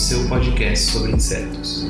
seu podcast sobre insetos.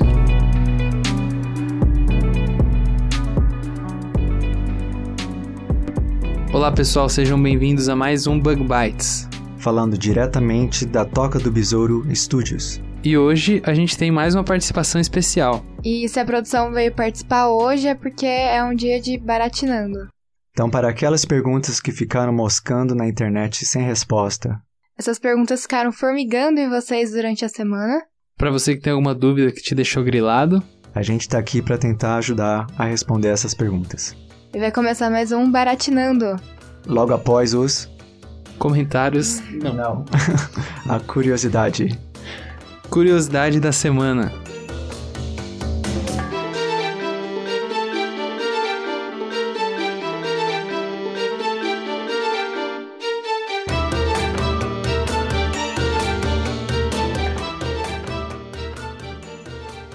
Olá pessoal, sejam bem-vindos a mais um Bug Bites. falando diretamente da Toca do Besouro Studios. E hoje a gente tem mais uma participação especial. E se a produção veio participar hoje é porque é um dia de baratinando. Então, para aquelas perguntas que ficaram moscando na internet sem resposta, Essas perguntas ficaram formigando em vocês durante a semana. Para você que tem alguma dúvida que te deixou grilado, a gente está aqui para tentar ajudar a responder essas perguntas. E vai começar mais um baratinando. Logo após os comentários, não, a curiosidade. curiosidade da semana.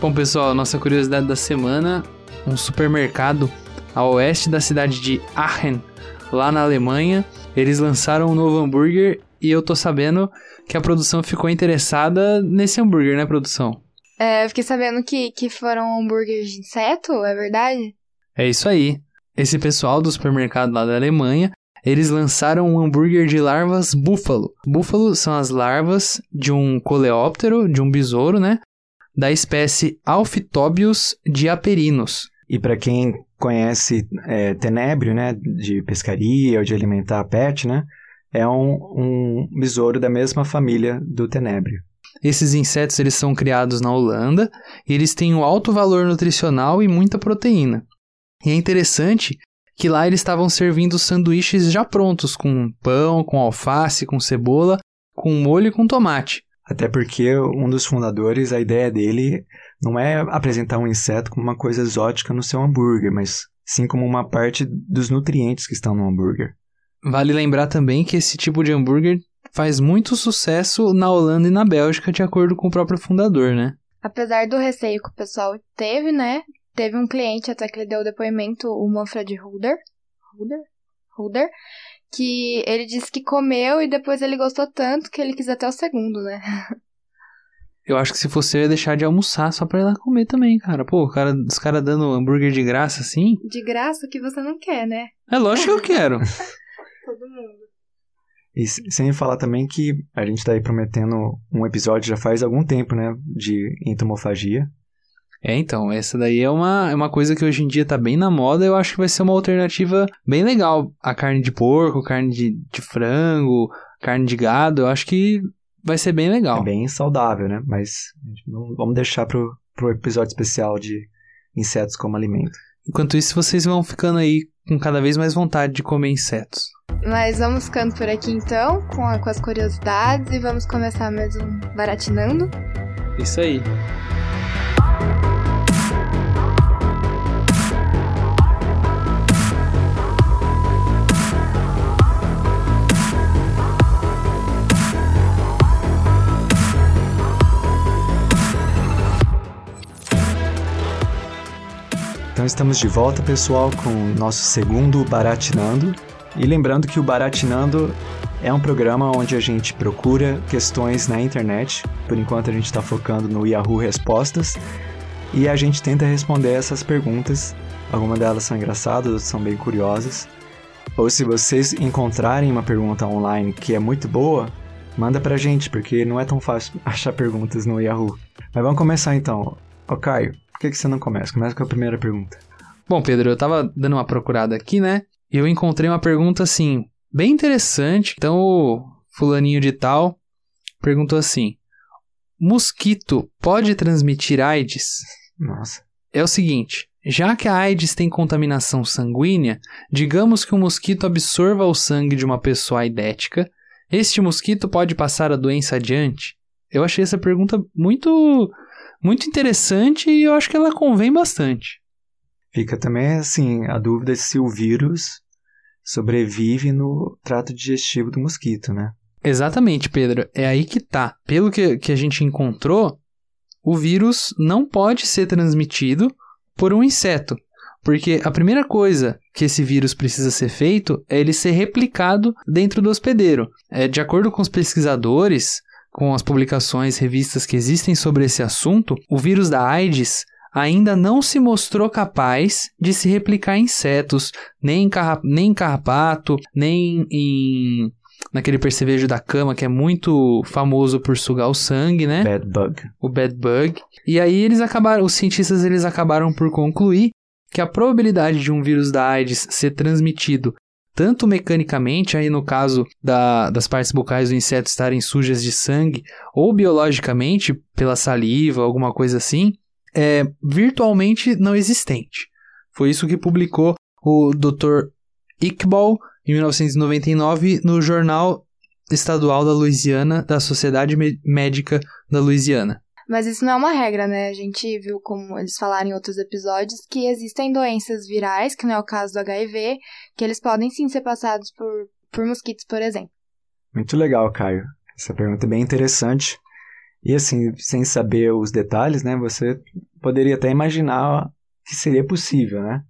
Bom, pessoal, nossa curiosidade da semana: um supermercado a oeste da cidade de Aachen, lá na Alemanha, eles lançaram um novo hambúrguer e eu tô sabendo que a produção ficou interessada nesse hambúrguer, né, produção? É, eu fiquei sabendo que, que foram hambúrgueres de inseto, é verdade? É isso aí. Esse pessoal do supermercado lá da Alemanha, eles lançaram um hambúrguer de larvas búfalo. Búfalo são as larvas de um coleóptero, de um besouro, né? Da espécie Alphitobius diaperinus. E para quem conhece é, tenébrio, né, de pescaria ou de alimentar pet, né, é um, um besouro da mesma família do tenébrio. Esses insetos eles são criados na Holanda e eles têm um alto valor nutricional e muita proteína. E é interessante que lá eles estavam servindo sanduíches já prontos, com pão, com alface, com cebola, com molho e com tomate. Até porque um dos fundadores, a ideia dele não é apresentar um inseto como uma coisa exótica no seu hambúrguer, mas sim como uma parte dos nutrientes que estão no hambúrguer. Vale lembrar também que esse tipo de hambúrguer faz muito sucesso na Holanda e na Bélgica, de acordo com o próprio fundador, né? Apesar do receio que o pessoal teve, né? Teve um cliente até que ele deu o depoimento, o Manfred Huder. Huder? Huder? Que ele disse que comeu e depois ele gostou tanto que ele quis até o segundo, né? Eu acho que se fosse eu ia deixar de almoçar só pra ir lá comer também, cara. Pô, cara, os caras dando hambúrguer de graça assim. De graça que você não quer, né? É lógico que eu quero. Todo mundo. E sem falar também que a gente está aí prometendo um episódio já faz algum tempo, né, de entomofagia. É, então, essa daí é uma, é uma coisa que hoje em dia tá bem na moda. Eu acho que vai ser uma alternativa bem legal. A carne de porco, carne de, de frango, carne de gado. Eu acho que vai ser bem legal. É bem saudável, né? Mas não- vamos deixar pro, pro episódio especial de insetos como alimento. Enquanto isso, vocês vão ficando aí com cada vez mais vontade de comer insetos. Mas vamos ficando por aqui então, com, a- com as curiosidades, e vamos começar mais um Baratinando. Isso aí. Então estamos de volta, pessoal, com o nosso segundo Baratinando. E lembrando que o Baratinando é um programa onde a gente procura questões na internet. Por enquanto a gente está focando no Yahoo Respostas. E a gente tenta responder essas perguntas. Algumas delas são engraçadas, outras são bem curiosas. Ou se vocês encontrarem uma pergunta online que é muito boa, manda pra gente, porque não é tão fácil achar perguntas no Yahoo. Mas vamos começar então. Ô Caio, por que, que você não começa? Começa com a primeira pergunta. Bom, Pedro, eu tava dando uma procurada aqui, né? E eu encontrei uma pergunta assim, bem interessante. Então, o fulaninho de tal perguntou assim: Mosquito pode transmitir AIDS? Nossa. É o seguinte: já que a AIDS tem contaminação sanguínea, digamos que um mosquito absorva o sangue de uma pessoa aidética, este mosquito pode passar a doença adiante? Eu achei essa pergunta muito, muito interessante e eu acho que ela convém bastante. Fica também, assim, a dúvida se o vírus sobrevive no trato digestivo do mosquito, né? Exatamente, Pedro. É aí que tá. Pelo que, que a gente encontrou, o vírus não pode ser transmitido por um inseto. Porque a primeira coisa que esse vírus precisa ser feito é ele ser replicado dentro do hospedeiro. É, de acordo com os pesquisadores, com as publicações, revistas que existem sobre esse assunto, o vírus da AIDS ainda não se mostrou capaz de se replicar em insetos, nem em, carra nem em carrapato, nem em naquele percevejo da cama que é muito famoso por sugar o sangue, né? Bad bug. O bad bug. E aí eles acabaram, os cientistas eles acabaram por concluir que a probabilidade de um vírus da AIDS ser transmitido tanto mecanicamente, aí no caso da, das partes bucais do inseto estarem sujas de sangue, ou biologicamente, pela saliva, alguma coisa assim, é virtualmente não existente. Foi isso que publicou o Dr. Iqbal em 1999 no Jornal Estadual da Louisiana da Sociedade Médica da Louisiana. Mas isso não é uma regra, né? A gente viu, como eles falaram em outros episódios, que existem doenças virais, que não é o caso do HIV, que eles podem sim ser passados por, por mosquitos, por exemplo. Muito legal, Caio. Essa pergunta é bem interessante. E assim, sem saber os detalhes, né, você poderia até imaginar que seria possível, né?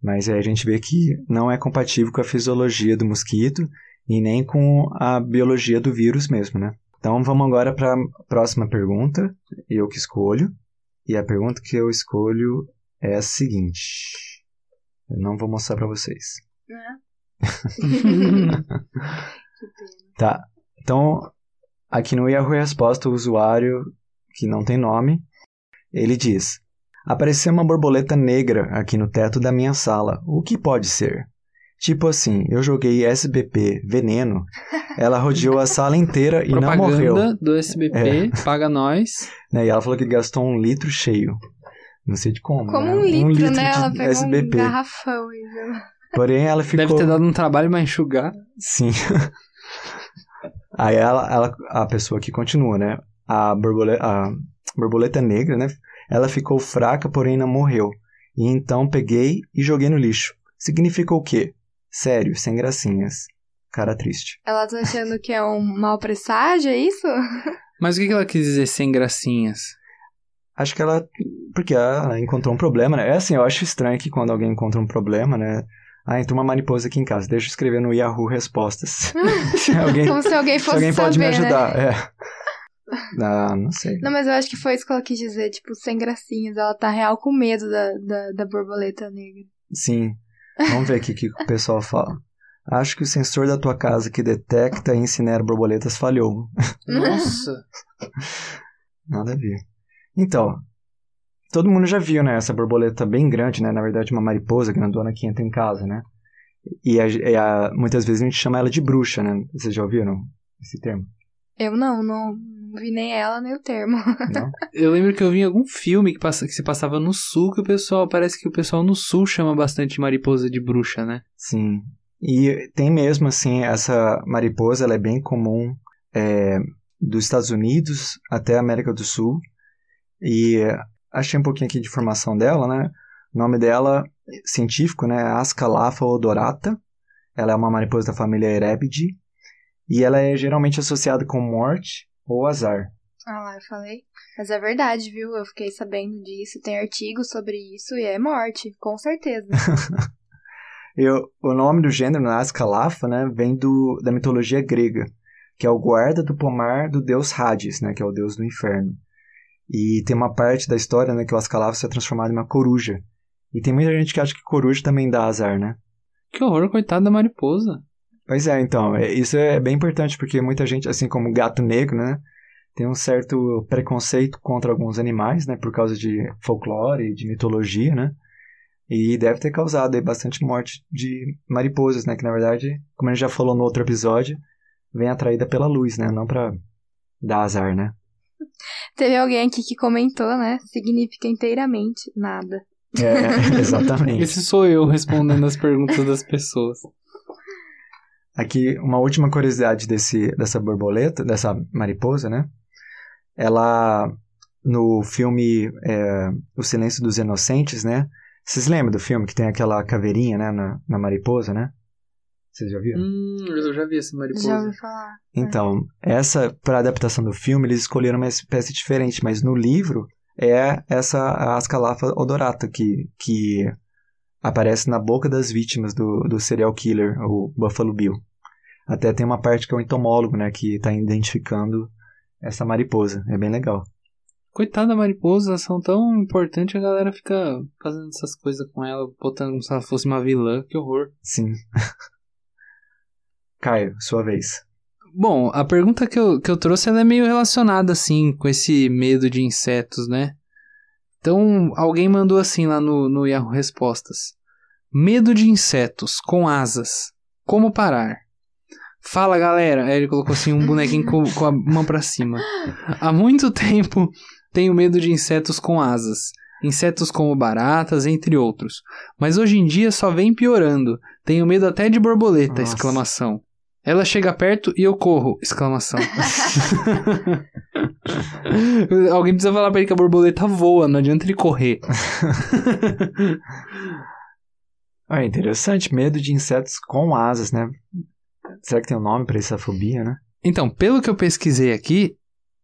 Mas aí a gente vê que não é compatível com a fisiologia do mosquito e nem com a biologia do vírus mesmo, né? Então vamos agora para a próxima pergunta, eu que escolho. E a pergunta que eu escolho é a seguinte. Eu não vou mostrar para vocês. tá. Então, aqui no Yahoo Resposta, o usuário que não tem nome, ele diz: Apareceu uma borboleta negra aqui no teto da minha sala. O que pode ser? Tipo assim, eu joguei SBP Veneno, ela rodeou a sala inteira e não morreu. Propaganda do SBP, é. paga nós. Né, e ela falou que gastou um litro cheio. Não sei de como. Como né? um litro, um litro né? de Ela pegou SBP. um garrafão e? Porém, ela ficou. Deve ter dado um trabalho pra enxugar. Sim. Aí ela, ela, a pessoa que continua, né? A borboleta, a borboleta negra, né? Ela ficou fraca, porém não morreu. E então peguei e joguei no lixo. Significa o quê? Sério, sem gracinhas. Cara triste. Ela tá achando que é um mau presságio, é isso? Mas o que que ela quis dizer sem gracinhas? Acho que ela. Porque ela encontrou um problema, né? É assim, eu acho estranho que quando alguém encontra um problema, né? Ah, entrou uma mariposa aqui em casa. Deixa eu escrever no Yahoo respostas. se alguém, Como se alguém se fosse alguém pode me saber, né? ajudar. É. Ah, não sei. Não, mas eu acho que foi isso que ela quis dizer, tipo, sem gracinhas. Ela tá real com medo da, da, da borboleta negra. Sim. Vamos ver aqui o que o pessoal fala. Acho que o sensor da tua casa que detecta e incinera borboletas falhou. Nossa. Nada a ver. Então, todo mundo já viu, né? Essa borboleta bem grande, né? Na verdade, uma mariposa grandona que entra em casa, né? E, a- e a- muitas vezes a gente chama ela de bruxa, né? Vocês já ouviram esse termo? Eu não, não, não vi nem ela, nem o termo. Não? Eu lembro que eu vi em algum filme que, passa, que se passava no sul, que o pessoal, parece que o pessoal no sul chama bastante mariposa de bruxa, né? Sim. E tem mesmo, assim, essa mariposa, ela é bem comum é, dos Estados Unidos até a América do Sul. E é, achei um pouquinho aqui de informação dela, né? O nome dela, científico, né? Ascalapha odorata. Ela é uma mariposa da família Erebidae. E ela é geralmente associada com morte ou azar. Ah lá, eu falei. Mas é verdade, viu? Eu fiquei sabendo disso. Tem artigos sobre isso e é morte, com certeza. Eu, o nome do gênero, né, Ascalapha, né, vem do, da mitologia grega, que é o guarda do pomar do deus Hades, né, que é o deus do inferno. E tem uma parte da história né, que o Ascalapha é transformado em uma coruja. E tem muita gente que acha que coruja também dá azar, né? Que horror, coitada da mariposa. Pois é, então, é- isso é bem importante porque muita gente, assim como o gato negro, né, tem um certo preconceito contra alguns animais, né, por causa de folclore, de mitologia, né, e deve ter causado aí bastante morte de mariposas, né, que na verdade, como a gente já falou no outro episódio, vem atraída pela luz, né, não pra dar azar, né. Teve alguém aqui que comentou, né? Significa inteiramente nada. É, exatamente. Esse sou eu respondendo as perguntas das pessoas. Aqui, uma última curiosidade desse, dessa borboleta, dessa mariposa, né? ela no filme é, O Silêncio dos Inocentes, né? Vocês lembram do filme que tem aquela caveirinha, né, na, na mariposa, né? Vocês já viram? Hum, eu já vi essa mariposa. Já ouvi falar. Então, essa, para adaptação do filme, eles escolheram uma espécie diferente, mas no livro é essa a Ascalafa odorata, que, que aparece na boca das vítimas do, do serial killer, o Buffalo Bill. Até tem uma parte que é o entomólogo, né, que está identificando essa mariposa. É bem legal. Coitada da mariposa, são tão importantes, a galera fica fazendo essas coisas com ela, botando como se ela fosse uma vilã, que horror. Sim. Caio, sua vez. Bom, a pergunta que eu, que eu trouxe ela é meio relacionada, assim, com esse medo de insetos, né? Então, alguém mandou assim lá no, no Yahoo Respostas. Medo de insetos com asas. Como parar? Fala, galera. Aí ele colocou assim um bonequinho com, com a mão pra cima. Há muito tempo tenho medo de insetos com asas. Insetos como baratas, entre outros. Mas hoje em dia só vem piorando. Tenho medo até de borboleta! Nossa. Exclamação. Ela chega perto e eu corro! Exclamação. Alguém precisa falar pra ele que a borboleta voa, não adianta ele correr. Ah, interessante. Medo de insetos com asas, né? Será que tem um nome pra essa fobia, né? Então, pelo que eu pesquisei aqui,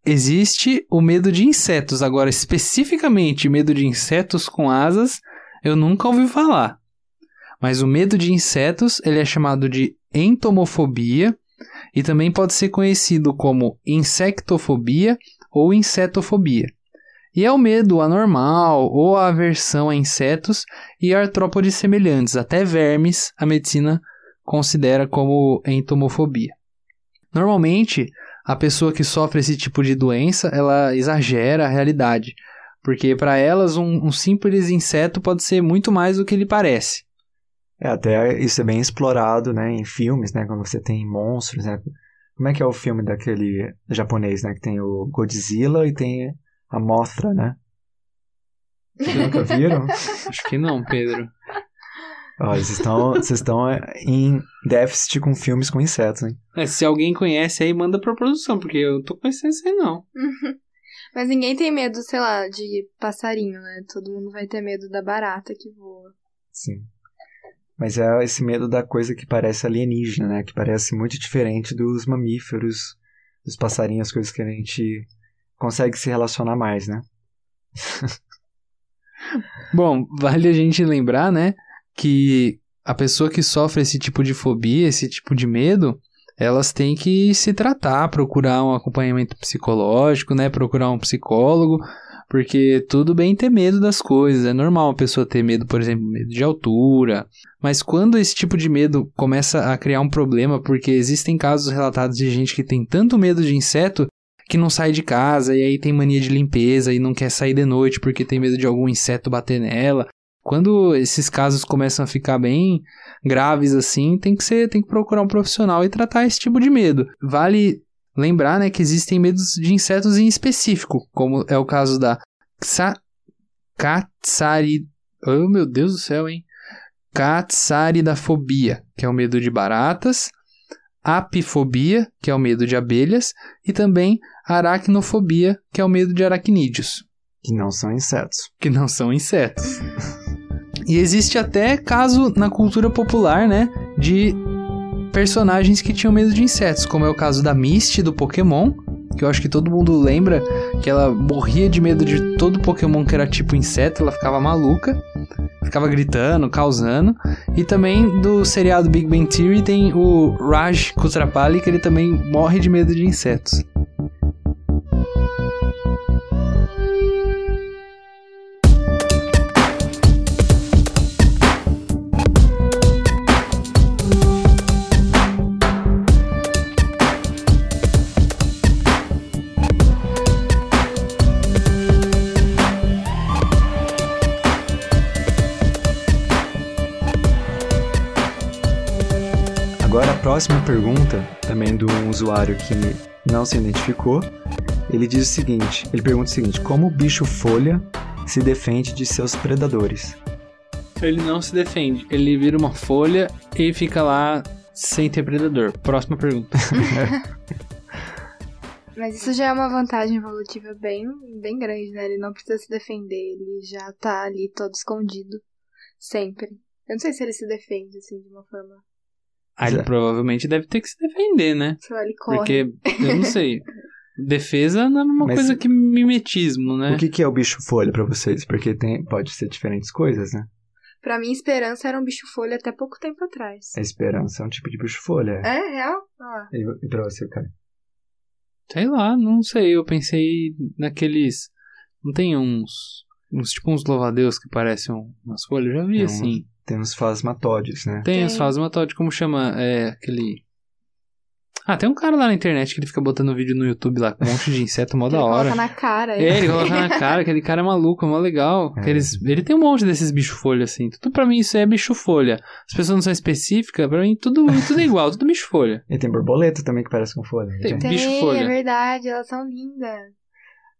existe o medo de insetos. Agora, especificamente medo de insetos com asas, eu nunca ouvi falar. Mas o medo de insetos, ele é chamado de entomofobia e também pode ser conhecido como insectofobia ou insetofobia. E é o medo anormal ou a aversão a insetos e artrópodes semelhantes, até vermes, a medicina considera como entomofobia. Normalmente, a pessoa que sofre esse tipo de doença, ela exagera a realidade, porque para elas um, um simples inseto pode ser muito mais do que ele parece. É, até isso é bem explorado, né, em filmes, né, quando você tem monstros, né? Como é que é o filme daquele japonês, né, que tem o Godzilla e tem a Mothra, né? Vocês nunca viram? Acho que não, Pedro. Olha, vocês estão, vocês estão em déficit com filmes com insetos, hein? É, se alguém conhece aí, manda pra produção, porque eu tô conhecendo isso aí não. Mas ninguém tem medo, sei lá, de passarinho, né? Todo mundo vai ter medo da barata que voa. Sim. Mas é esse medo da coisa que parece alienígena, né? Que parece muito diferente dos mamíferos, dos passarinhos, as coisas que a gente consegue se relacionar mais, né? Bom, vale a gente lembrar, né, que a pessoa que sofre esse tipo de fobia, esse tipo de medo, elas têm que se tratar, procurar um acompanhamento psicológico, né, procurar um psicólogo, porque tudo bem ter medo das coisas, é normal uma pessoa ter medo, por exemplo, medo de altura, mas quando esse tipo de medo começa a criar um problema, porque existem casos relatados de gente que tem tanto medo de inseto que não sai de casa e aí tem mania de limpeza e não quer sair de noite porque tem medo de algum inseto bater nela. Quando esses casos começam a ficar bem graves assim, tem que ser, tem que procurar um profissional e tratar esse tipo de medo. Vale lembrar, né, que existem medos de insetos em específico, como é o caso da Xa... Catsari... Oh, meu Deus do céu, hein? Catsaridafobia, que é o medo de baratas, apifobia, que é o medo de abelhas, e também aracnofobia, que é o medo de aracnídeos, Que não são insetos. que não são insetos. E existe até caso na cultura popular, né, de personagens que tinham medo de insetos, como é o caso da Misty do Pokémon, que eu acho que todo mundo lembra que ela morria de medo de todo Pokémon que era tipo inseto, ela ficava maluca, ficava gritando, causando. E também do seriado Big Bang Theory tem o Raj Kutrapali, que ele também morre de medo de insetos. Próxima pergunta, também de um usuário que não se identificou, ele diz o seguinte, ele pergunta o seguinte, como o bicho folha se defende de seus predadores? Ele não se defende, ele vira uma folha e fica lá sem ter predador. Próxima pergunta. Mas isso já é uma vantagem evolutiva bem, bem grande, né? Ele não precisa se defender, ele já tá ali todo escondido. Sempre. Eu não sei se ele se defende, assim, de uma forma. Ah, ele Zé. provavelmente deve ter que se defender, né? Ele corre. Porque, eu não sei. Defesa não é a mesma Mas- coisa que mimetismo, né? O que, que é o bicho folha pra vocês? Porque tem, pode ser diferentes coisas, né? Pra mim, esperança era um bicho folha até pouco tempo atrás. A esperança é um tipo de bicho folha. É, real? Ah. E, e pra você, cara? Sei lá, não sei. Eu pensei naqueles. Não tem uns. Uns tipo uns louvadeus que parecem umas folhas? Eu já vi Tem assim. Tem uns fasmatódios, né? Tem, os Tem. fasmatóide, como chama? É aquele. Ah, tem um cara lá na internet que ele fica botando vídeo no YouTube lá com um monte de inseto mó Ele da hora. coloca na cara. É, ele coloca na cara, aquele cara é maluco, é mó legal. É. Eles, ele tem um monte desses bicho-folha, assim. Tudo pra mim isso é bicho-folha. As pessoas não são específicas, pra mim tudo, tudo é igual, tudo bicho-folha. E tem borboleta também que parece com folha. Tem. gente. Tem, bicho folha. é verdade, elas são lindas.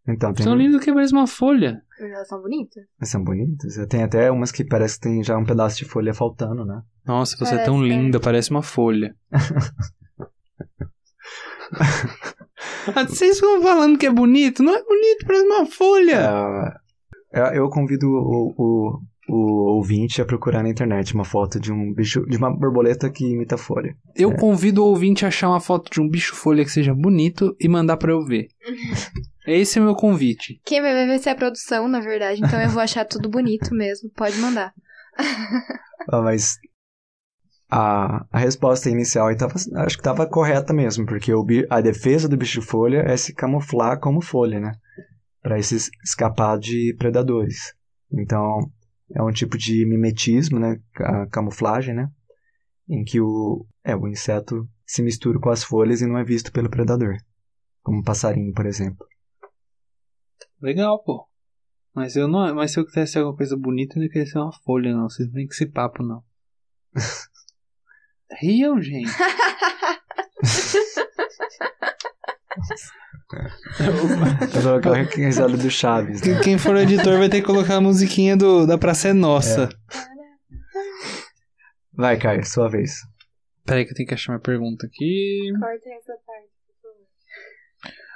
Então, tem, São lindos que parece uma folha. Elas são bonitas. são bonitas. Tem até umas que parece que tem já um pedaço de folha faltando, né? Nossa, você é Parece, tão é. linda, parece uma folha. Vocês ficam falando que é bonito? Não é bonito, parece uma folha. Ah, eu- convido o, o, o ouvinte a procurar na internet uma foto de um bicho, de uma borboleta que imita folha. Eu convido o ouvinte a achar uma foto de um bicho-folha que seja bonito e mandar pra eu ver. Esse é o meu convite. Quem vai ver vai ser a produção, na verdade. Então eu vou achar tudo bonito mesmo. Pode mandar. Ah, mas a, a resposta inicial aí tava, acho que estava correta mesmo, porque o, a defesa do bicho folha é se camuflar como folha, né? Para esses escapar de predadores. Então, é um tipo de mimetismo, né? A camuflagem, né? Em que o, é, o inseto se mistura com as folhas e não é visto pelo predador. Como um passarinho, por exemplo. Legal, pô. Mas eu não. Mas se eu quisesse alguma coisa bonita, eu não queria ser uma folha, não. Vocês não tem que esse papo, não. Riam, gente. Eu vou colocar a risada do Chaves, né? Quem for o editor vai ter que colocar a musiquinha do, da Praça é Nossa. Vai, Caio, sua vez. Peraí que eu tenho que achar minha pergunta aqui. Cortem essa parte,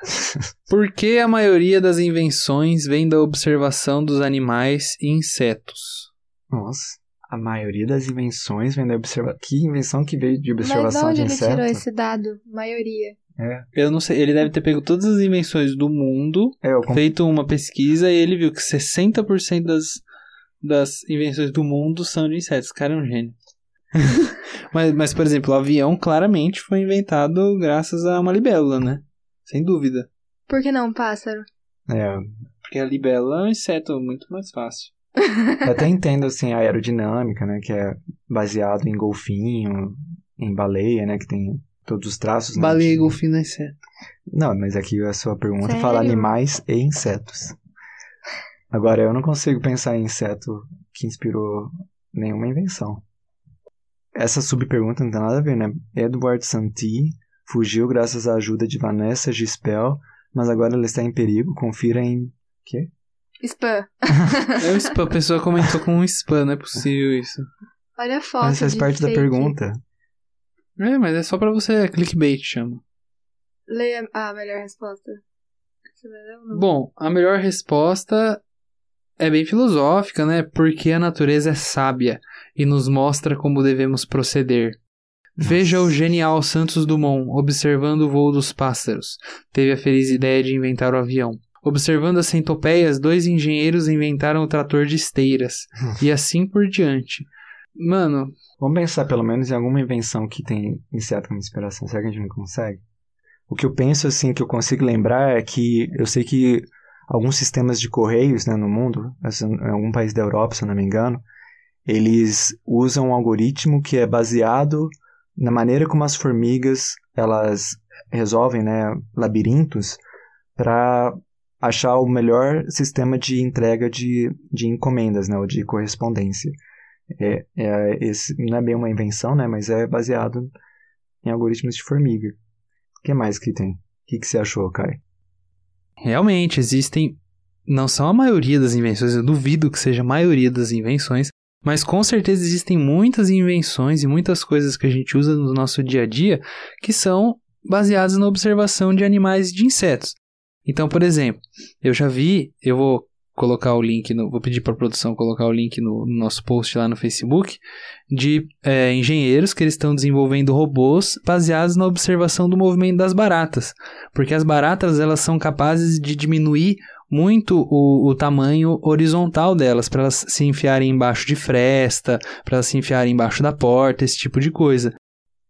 por que a maioria das invenções vem da observação dos animais e insetos? Nossa, a maioria das invenções vem da observação. Que invenção que veio de Mas de observação onde de ele tirou esse dado? Maioria. É, Eu não sei, ele deve ter pego todas as invenções do mundo, é feito uma pesquisa e ele viu que 60% das, das invenções do mundo são de insetos. O cara é um gênio. mas, mas, por exemplo, o avião claramente foi inventado graças a uma libélula, né? Sem dúvida. Por que não, pássaro? é, Porque a libélula é um inseto muito mais fácil. eu até entendo assim a aerodinâmica, né, que é baseado em golfinho, em baleia, né, que tem todos os traços. né, Baleia e de- golfinho não é inseto. Não, mas aqui a sua pergunta Sério? fala animais e insetos. Agora eu não consigo pensar em inseto que inspirou nenhuma invenção. Essa subpergunta não tem nada a ver, né? Edward Santee fugiu graças à ajuda de Vanessa Gispel, mas agora ele está em perigo. Confira em quê? Spam. É o spam, a pessoa comentou com um spam, não é possível isso. Olha a foto. Mas faz de parte da fake. pergunta. É, mas é só pra você clickbait, chama. Leia a melhor resposta. Bom, a melhor resposta é bem filosófica, né? Porque a natureza é sábia e nos mostra como devemos proceder. Veja o genial Santos Dumont observando o voo dos pássaros. Teve a feliz ideia de inventar o avião. Observando as centopeias, dois engenheiros inventaram o trator de esteiras. e assim por diante. Mano, Vamos pensar pelo menos em alguma invenção que tem inseto como inspiração. Será que a gente não consegue? O que eu penso, assim, que eu consigo lembrar é que eu sei que alguns sistemas de correios né, no mundo, assim, em algum país da Europa, se eu não me engano, eles usam um algoritmo que é baseado na maneira como as formigas elas resolvem né, labirintos para achar o melhor sistema de entrega de, de encomendas, né, ou de correspondência. É, é, esse não é bem uma invenção, né? Mas é baseado em algoritmos de formiga. O que mais que tem? O que, que você achou, Kai? Realmente, existem. Não são a maioria das invenções, eu duvido que seja a maioria das invenções, mas com certeza existem muitas invenções e muitas coisas que a gente usa no nosso dia a dia que são baseadas na observação de animais e de insetos. Então, por exemplo, eu já vi, eu vou colocar o link, no, vou pedir para a produção colocar o link no, no, nosso post lá no Facebook, de é, engenheiros que eles estão desenvolvendo robôs baseados na observação do movimento das baratas. Porque as baratas elas são capazes de diminuir muito o, o tamanho horizontal delas, para elas se enfiarem embaixo de fresta, para elas se enfiarem embaixo da porta, esse tipo de coisa.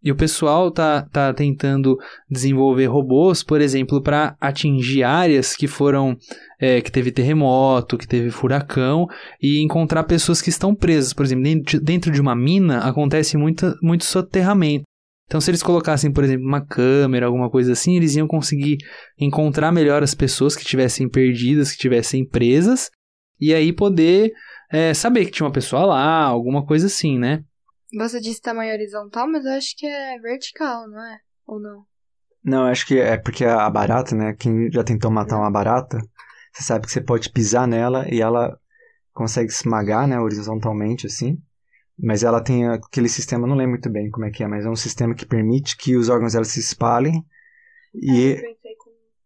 E o pessoal tá, tá tentando desenvolver robôs, por exemplo, para atingir áreas que foram. É, que teve terremoto, que teve furacão, e encontrar pessoas que estão presas. Por exemplo, dentro de uma mina acontece muito, muito soterramento. Então, se eles colocassem, por exemplo, uma câmera, alguma coisa assim, eles iam conseguir encontrar melhor as pessoas que estivessem perdidas, que estivessem presas, e aí poder é, saber que tinha uma pessoa lá, alguma coisa assim, né? Você disse tamanho horizontal, mas eu acho que é vertical, não é? Ou não? Não, acho que é porque a barata, né? Quem já tentou matar uma barata, você sabe que você pode pisar nela e ela consegue esmagar, né? Horizontalmente, assim. Mas ela tem aquele sistema, não lembro muito bem como é que é, mas é um sistema que permite que os órgãos dela se espalhem e, É,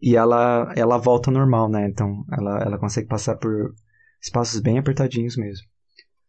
e ela, ela volta ao normal, né? Então ela, ela consegue passar por espaços bem apertadinhos mesmo.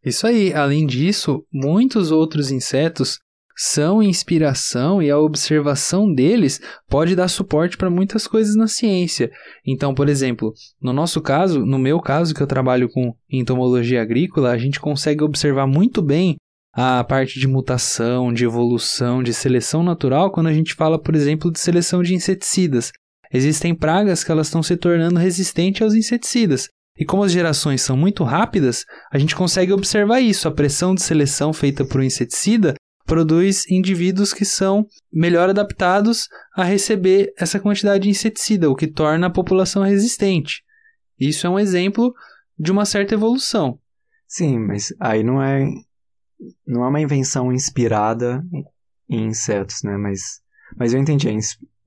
Isso aí. Além disso, muitos outros insetos são inspiração e a observação deles pode dar suporte para muitas coisas na ciência. Então, por exemplo, no nosso caso, no meu caso, que eu trabalho com entomologia agrícola, a gente consegue observar muito bem a parte de mutação, de evolução, de seleção natural quando a gente fala, por exemplo, de seleção de inseticidas. Existem pragas que elas estão se tornando resistentes aos inseticidas. E como as gerações são muito rápidas, a gente consegue observar isso. A pressão de seleção feita por um inseticida produz indivíduos que são melhor adaptados a receber essa quantidade de inseticida, o que torna a população resistente. Isso é um exemplo de uma certa evolução. Sim, mas aí não é não é uma invenção inspirada em insetos, né? Mas mas eu entendi,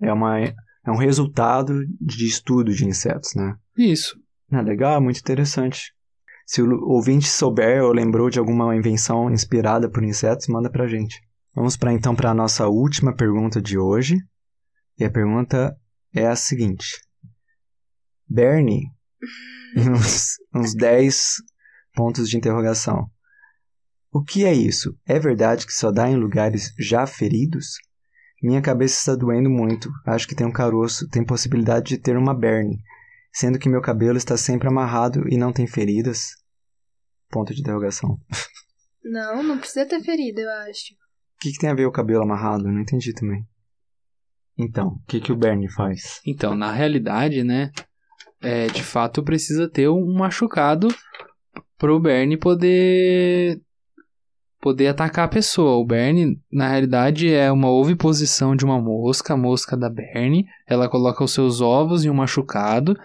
é uma é um resultado de estudo de insetos, né? Isso. Ah, legal, muito interessante. Se o ouvinte souber ou lembrou de alguma invenção inspirada por insetos, manda pra gente. Vamos para então para a nossa última pergunta de hoje. E a pergunta é a seguinte: Bernie, uns, uns 10 pontos de interrogação. O que é isso? É verdade que só dá em lugares já feridos? Minha cabeça está doendo muito. Acho que tem um caroço. Tem possibilidade de ter uma Bernie sendo que meu cabelo está sempre amarrado e não tem feridas? Ponto de interrogação. Não, não precisa ter ferida, eu acho. O que, que tem a ver o cabelo amarrado? Eu não entendi também. Então, o que, que o Bernie faz? Então, na realidade, né, é, de fato precisa ter um machucado pro Bernie poder poder atacar a pessoa. O Bernie, na realidade, é uma oviposição de uma mosca, a mosca da Bernie. Ela coloca os seus ovos em um machucado,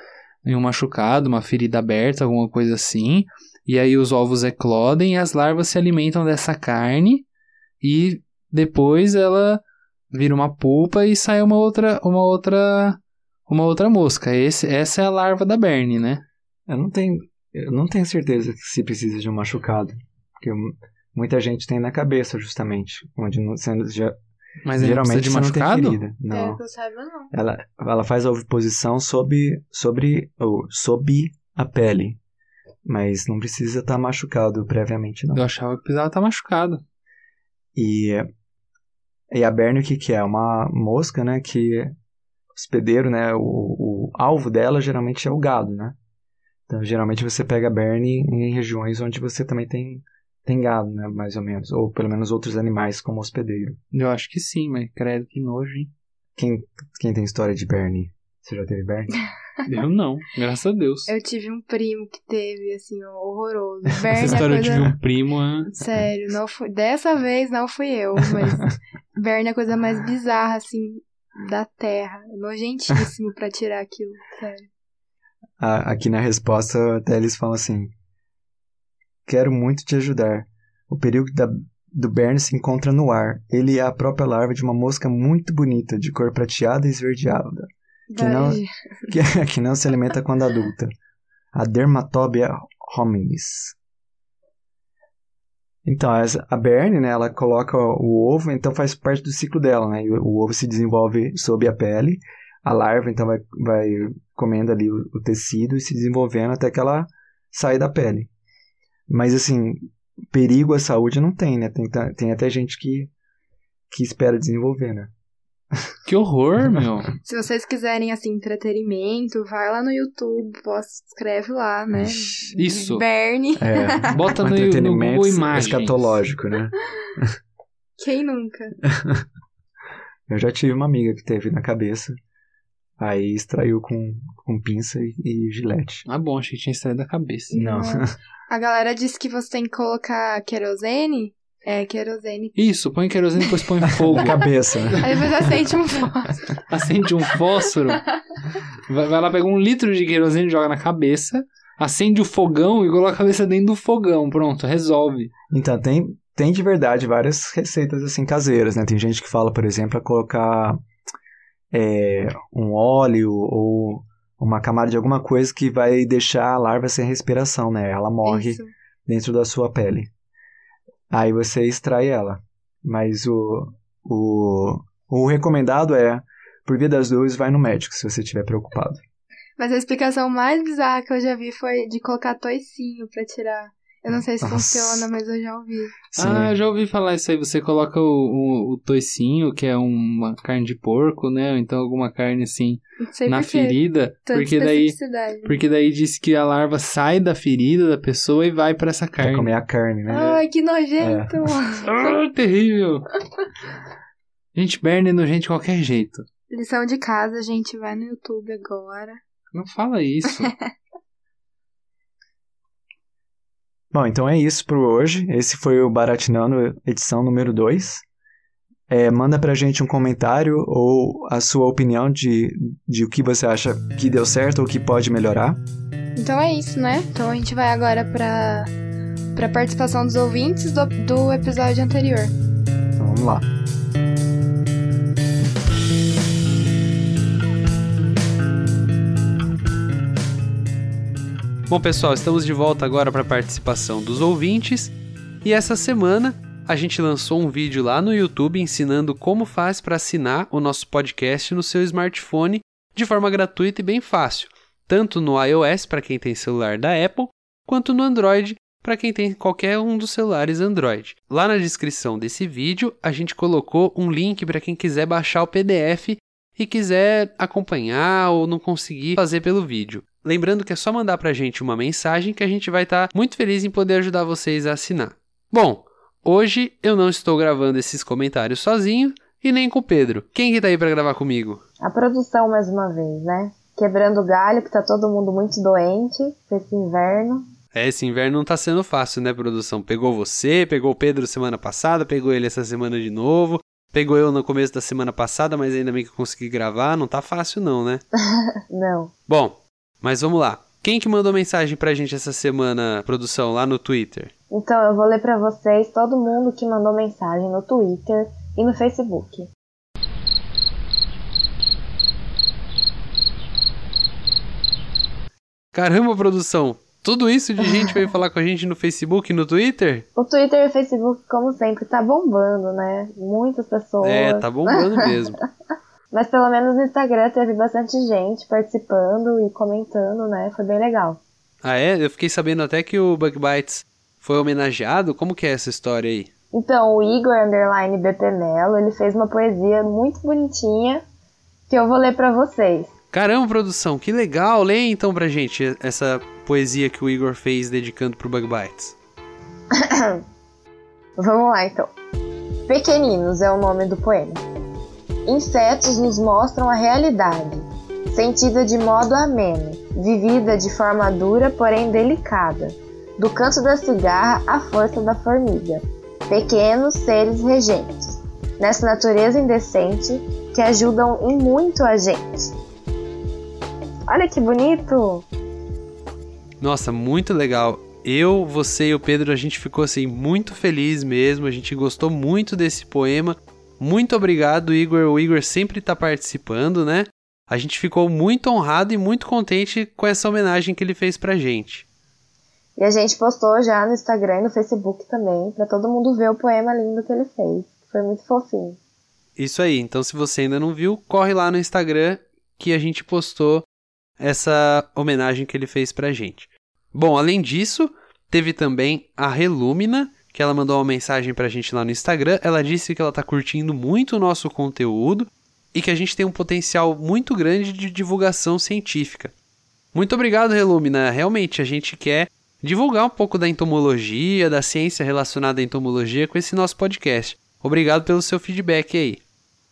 um machucado, uma ferida aberta, alguma coisa assim. E aí os ovos eclodem e as larvas se alimentam dessa carne e depois ela vira uma polpa e sai uma outra uma outra uma outra mosca. Esse, essa é a larva da Bernie, né? Eu não tenho eu não tenho certeza se precisa de um machucado, porque muita gente tem na cabeça justamente, onde não sendo já Mas geralmente de você não tem machucado? ferida. É, Não. que eu saiba, não. Ela, ela faz a oviposição sob, sobre, ou, sob a pele. Mas não precisa estar machucado previamente, não. Eu achava que precisava estar machucado. E, e a Bernie, o que, que é? Uma mosca, né? Que hospedeiro, né? O, o alvo dela geralmente é o gado, né? Então, geralmente você pega a Bernie em regiões onde você também tem, tem gado, né? Mais ou menos. Ou pelo menos outros animais como hospedeiro. Eu acho que sim, mas credo que nojo, hein? Quem, quem tem história de Bernie? Você já teve Bernie? Eu não, graças a Deus. Eu tive um primo que teve, assim, horroroso. Essa Bernie é história eu coisa... tive um primo, é... Sério, não fui... dessa vez não fui eu, mas Bernie é a coisa mais bizarra, assim, da Terra. Nojentíssimo pra tirar aquilo, sério. Aqui na resposta, até eles falam assim: Quero muito te ajudar. O perigo da, do Bernie se encontra no ar. Ele é a própria larva de uma mosca muito bonita, de cor prateada e esverdeada, Que não- que, que não se alimenta quando adulta. A Dermatobia hominis. Então, a Berne, né, ela coloca o ovo, então faz parte do ciclo dela, né? O, o ovo se desenvolve sob a pele, a larva então vai, vai comendo ali o, o tecido e se desenvolvendo até que ela sai da pele. Mas assim, perigo à saúde não tem, né? Tem, tem até gente que, que espera desenvolver, né? Que horror, meu. Se vocês quiserem, assim, entretenimento, vai lá no YouTube, escreve lá, né? Isso. Bernie. É, Bota no, no entretenimento Google Imagens. escatológico, né? Quem nunca? Eu já tive uma amiga que teve na cabeça, aí extraiu com, com pinça e, e gilete. Ah, bom, achei que tinha extraído da cabeça. Não. A galera disse que você tem que colocar querosene. É, querosene. Isso, põe querosene e depois põe fogo. Na cabeça, né? Aí você acende um fósforo. acende um fósforo, vai, vai lá, pega um litro de querosene e joga na cabeça, acende o fogão e coloca a cabeça dentro do fogão. Pronto, resolve. Então, tem, tem de verdade várias receitas assim caseiras, né? Tem gente que fala, por exemplo, a colocar é, um óleo ou uma camada de alguma coisa que vai deixar a larva sem respiração, né? Ela morre Isso. dentro da sua pele. Aí você extrai ela. Mas o, o, o recomendado é, por via das dúvidas, vai no médico se você estiver preocupado. Mas a explicação mais bizarra que eu já vi foi de colocar toicinho pra tirar. Eu não sei se Nossa. funciona, mas eu já ouvi. Sim, Ah, eu já ouvi falar isso aí. Você coloca o, o, o toicinho, que é uma carne de porco, né? Ou então alguma carne assim Não sei na por ferida. Tanta Porque daí, porque daí diz que a larva sai da ferida da pessoa e vai pra essa pra carne. comer a carne, né? Ai, que nojento. Ah, terrível. Gente, Bernie é nojento de qualquer jeito. Lição de casa, gente. Vai no YouTube agora. Não fala isso. Bom, então é isso por hoje. Esse foi o Baratinando, edição número 2. É, manda pra gente um comentário ou a sua opinião de, de o que você acha que deu certo ou que pode melhorar. Então é isso, né? Então a gente vai agora pra, pra participação dos ouvintes do, do episódio anterior. Então vamos lá. Bom, pessoal, estamos de volta agora para a participação dos ouvintes. E essa semana a gente lançou um vídeo lá no YouTube ensinando como faz para assinar o nosso podcast no seu smartphone de forma gratuita e bem fácil, tanto no iOS para quem tem celular da Apple, quanto no Android para quem tem qualquer um dos celulares Android. Lá na descrição desse vídeo a gente colocou um link para quem quiser baixar o PDF e quiser acompanhar ou não conseguir fazer pelo vídeo. Lembrando que é só mandar pra gente uma mensagem que a gente vai estar muito feliz em poder ajudar vocês a assinar. Bom, hoje eu não estou gravando esses comentários sozinho e nem com o Pedro. Quem que tá aí pra gravar comigo? A produção mais uma vez, né? Quebrando galho, que tá todo mundo muito doente esse inverno. É, esse inverno não tá sendo fácil, né, produção? Pegou você, pegou o Pedro semana passada, pegou ele essa semana de novo, pegou eu no começo da semana passada, mas ainda bem que eu consegui gravar, não tá fácil não, né? Não. Bom, mas vamos lá. Quem que mandou mensagem pra gente essa semana, produção, lá no Twitter? Então eu vou ler pra vocês todo mundo que mandou mensagem no Twitter e no Facebook. Caramba, produção! Tudo isso de gente veio falar com a gente no Facebook e no Twitter? O Twitter e o Facebook, como sempre, tá bombando, né? Muitas pessoas. É, tá bombando mesmo. Mas pelo menos no Instagram teve bastante gente participando e comentando, né? Foi bem legal. Ah, é? Eu fiquei sabendo até que o Bug Bites foi homenageado. Como que é essa história aí? Então, o Igor Underline BP Melo, ele fez uma poesia muito bonitinha que eu vou ler pra vocês. Caramba, produção, que legal! Leia então pra gente essa poesia que o Igor fez dedicando pro Bug Bites. Vamos lá então. Pequeninos é o nome do poema. Insetos nos mostram a realidade, sentida de modo ameno, vivida de forma dura, porém delicada. Do canto da cigarra à força da formiga. Pequenos seres regentes, nessa natureza indecente que ajudam em muito a gente. Olha que bonito! Nossa, muito legal. Eu, você e o Pedro, a gente ficou assim muito feliz mesmo. A gente gostou muito desse poema. Muito obrigado, Igor. O Igor sempre tá participando, né? A gente ficou muito honrado e muito contente com essa homenagem que ele fez pra gente. E a gente postou já no Instagram e no Facebook também, para todo mundo ver o poema lindo que ele fez. Foi muito fofinho. Isso aí. Então, se você ainda não viu, corre lá no Instagram que a gente postou essa homenagem que ele fez pra gente. Bom, além disso, teve também a Relumina, que ela mandou uma mensagem pra gente lá no Instagram. Ela disse que ela tá curtindo muito o nosso conteúdo e que a gente tem um potencial muito grande de divulgação científica. Muito obrigado, Relumina. Realmente, a gente quer divulgar um pouco da entomologia, da ciência relacionada à entomologia com esse nosso podcast. Obrigado pelo seu feedback aí.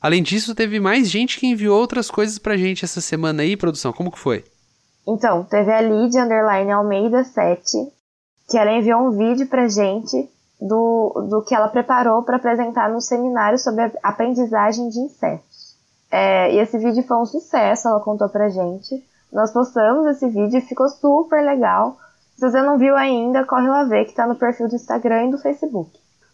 Além disso, teve mais gente que enviou outras coisas pra gente essa semana aí, produção. Como que foi? Então, teve a Lid Underline Almeida 7, que ela enviou um vídeo pra gente do, do que ela preparou para apresentar no seminário sobre aprendizagem de insetos. É, e esse vídeo foi um sucesso, ela contou pra gente. Nós postamos esse vídeo e ficou super legal. Se você não viu ainda, corre lá ver que tá no perfil do Instagram e do Facebook.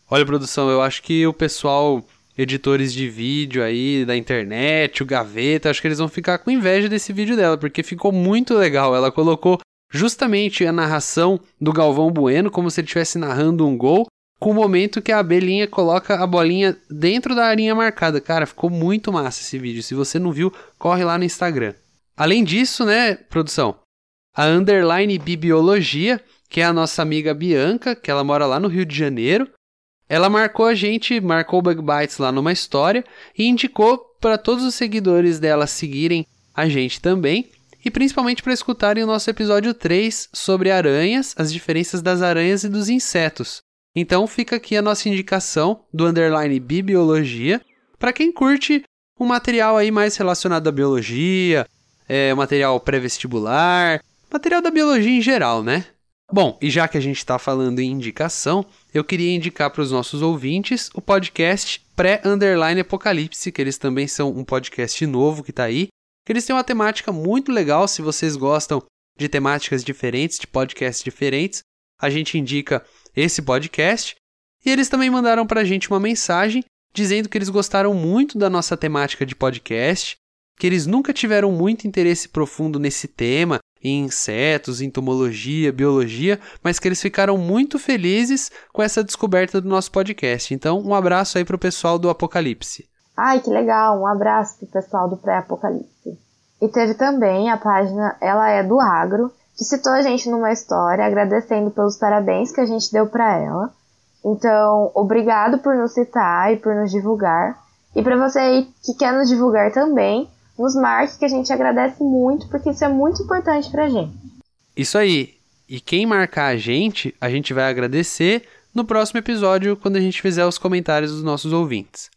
Olha, produção, eu acho que o pessoal, editores de vídeo aí da internet, o Gaveta, acho que eles vão ficar com inveja desse vídeo dela, porque ficou muito legal. Ela colocou justamente a narração do Galvão Bueno, como se ele estivesse narrando um gol, com o momento que a abelhinha coloca a bolinha dentro da arinha marcada. Cara, ficou muito massa esse vídeo. Se você não viu, corre lá no Instagram. Além disso, né, produção? A Underline Bibiologia, que é a nossa amiga Bianca, que ela mora lá no Rio de Janeiro, ela marcou a gente, marcou o Bug Bites lá numa história e indicou para todos os seguidores dela seguirem a gente também e principalmente para escutarem o nosso episódio 3 sobre aranhas, as diferenças das aranhas e dos insetos. Então fica aqui a nossa indicação do underline Bibiologia para quem curte um material aí mais relacionado à biologia, é, material pré-vestibular, material da biologia em geral, né? Bom, e já que a gente está falando em indicação, eu queria indicar para os nossos ouvintes o podcast Pré-Underline Apocalipse, que eles também são um podcast novo que está aí, que eles têm uma temática muito legal, se vocês gostam de temáticas diferentes, de podcasts diferentes, a gente indica esse podcast. E eles também mandaram para a gente uma mensagem dizendo que eles gostaram muito da nossa temática de podcast, que eles nunca tiveram muito interesse profundo nesse tema, em insetos, entomologia, biologia, mas que eles ficaram muito felizes com essa descoberta do nosso podcast. Então, um abraço aí pro pessoal do Apocalipse. Ai, que legal! Um abraço pro pessoal do Pré-Apocalipse. E teve também a página Ela é do Agro, que citou a gente numa história, agradecendo pelos parabéns que a gente deu para ela. Então, obrigado por nos citar e por nos divulgar. E para você aí que quer nos divulgar também, nos marque que a gente agradece muito, porque isso é muito importante pra gente. Isso aí. E quem marcar a gente, a gente vai agradecer no próximo episódio, quando a gente fizer os comentários dos nossos ouvintes.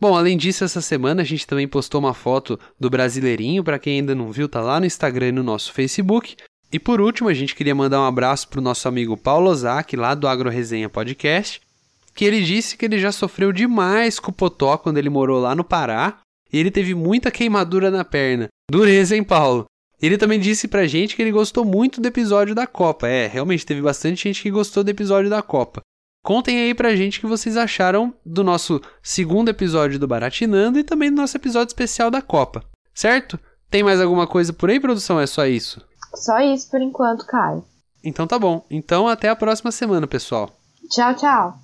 Bom, além disso, essa semana a gente também postou uma foto do Brasileirinho, para quem ainda não viu, tá lá no Instagram e no nosso Facebook. E por último, a gente queria mandar um abraço pro nosso amigo Paulo Ozaki, lá do Agro Resenha Podcast, que ele disse que ele já sofreu demais com o Potó quando ele morou lá no Pará, e ele teve muita queimadura na perna. Dureza, hein, Paulo? Ele também disse pra gente que ele gostou muito do episódio da Copa. É, realmente teve bastante gente que gostou do episódio da Copa. Contem aí pra gente o que vocês acharam do nosso segundo episódio do Baratinando e também do nosso episódio especial da Copa. Certo? Tem mais alguma coisa por aí, produção? É só isso? Só isso por enquanto, Caio. Então tá bom. Então até a próxima semana, pessoal. Tchau, tchau.